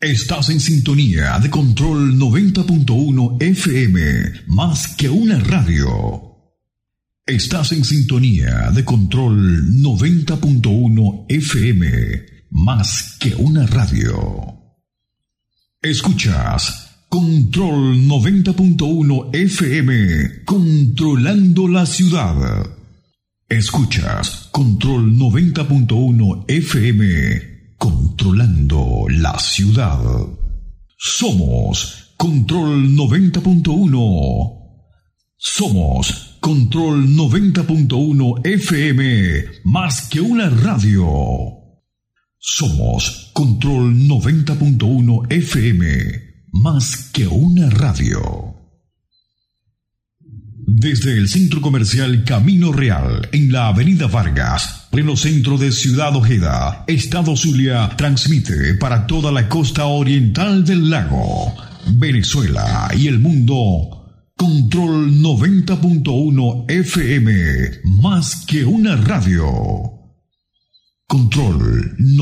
Estás en sintonía de Control 90.1 FM, más que una radio. Estás en sintonía de Control 90.1 FM, más que una radio. Escuchas Control 90.1 FM, controlando la ciudad. Escuchas Control 90.1 FM controlando la ciudad. Somos Control 90.1. Somos Control 90.1 FM, más que una radio. Somos Control 90.1 FM, más que una radio. Desde el centro comercial Camino Real, en la Avenida Vargas, pleno centro de Ciudad Ojeda, Estado Zulia, transmite para toda la costa oriental del lago, Venezuela y el mundo. Control 90.1 FM, más que una radio. Control 90.1